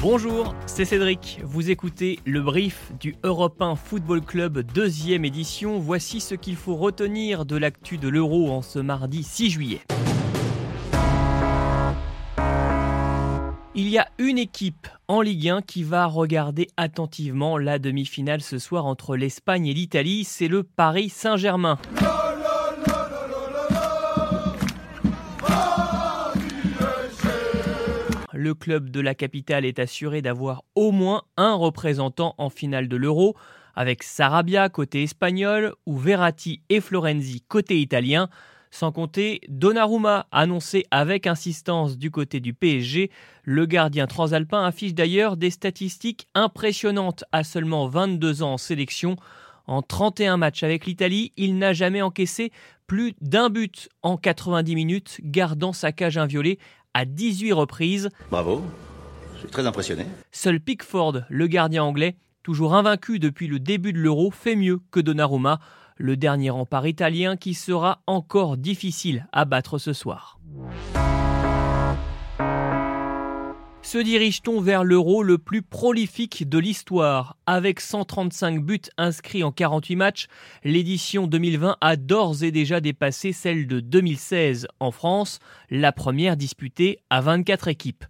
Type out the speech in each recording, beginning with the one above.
Bonjour, c'est Cédric. Vous écoutez le brief du Europe Football Club deuxième édition. Voici ce qu'il faut retenir de l'actu de l'Euro en ce mardi 6 juillet. Il y a une équipe en Ligue 1 qui va regarder attentivement la demi-finale ce soir entre l'Espagne et l'Italie, c'est le Paris Saint-Germain. Le club de la capitale est assuré d'avoir au moins un représentant en finale de l'Euro, avec Sarabia côté espagnol ou Verratti et Florenzi côté italien, sans compter Donnarumma annoncé avec insistance du côté du PSG. Le gardien transalpin affiche d'ailleurs des statistiques impressionnantes à seulement 22 ans en sélection. En 31 matchs avec l'Italie, il n'a jamais encaissé plus d'un but en 90 minutes, gardant sa cage inviolée à 18 reprises. Bravo, je suis très impressionné. Seul Pickford, le gardien anglais, toujours invaincu depuis le début de l'Euro, fait mieux que Donnarumma, le dernier rempart italien qui sera encore difficile à battre ce soir. Se dirige-t-on vers l'euro le plus prolifique de l'histoire Avec 135 buts inscrits en 48 matchs, l'édition 2020 a d'ores et déjà dépassé celle de 2016 en France, la première disputée à 24 équipes.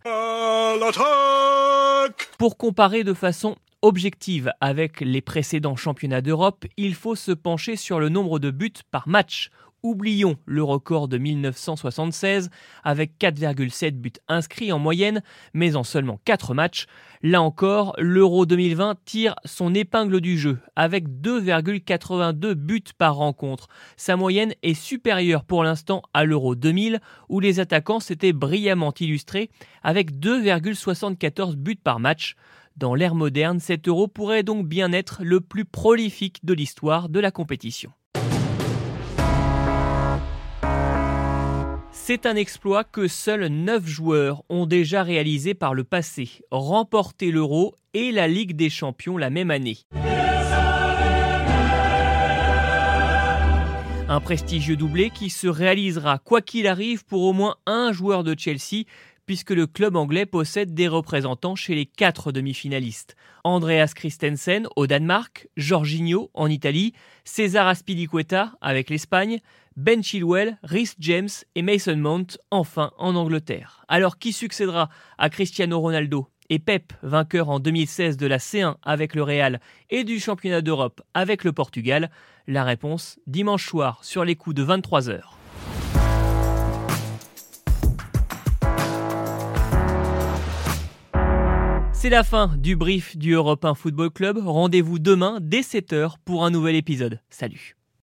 Pour comparer de façon objective avec les précédents championnats d'Europe, il faut se pencher sur le nombre de buts par match Oublions le record de 1976 avec 4,7 buts inscrits en moyenne, mais en seulement 4 matchs. Là encore, l'Euro 2020 tire son épingle du jeu avec 2,82 buts par rencontre. Sa moyenne est supérieure pour l'instant à l'Euro 2000 où les attaquants s'étaient brillamment illustrés avec 2,74 buts par match. Dans l'ère moderne, cet euro pourrait donc bien être le plus prolifique de l'histoire de la compétition. C'est un exploit que seuls 9 joueurs ont déjà réalisé par le passé, remporter l'Euro et la Ligue des Champions la même année. Un prestigieux doublé qui se réalisera quoi qu'il arrive pour au moins un joueur de Chelsea, puisque le club anglais possède des représentants chez les quatre demi-finalistes. Andreas Christensen au Danemark, Jorginho en Italie, César Aspilicueta avec l'Espagne, Ben Chilwell, Rhys James et Mason Mount enfin en Angleterre. Alors qui succédera à Cristiano Ronaldo et Pep, vainqueur en 2016 de la C1 avec le Real et du championnat d'Europe avec le Portugal? La réponse dimanche soir sur les coups de 23h. C'est la fin du brief du Europe 1 Football Club. Rendez-vous demain dès 7h pour un nouvel épisode. Salut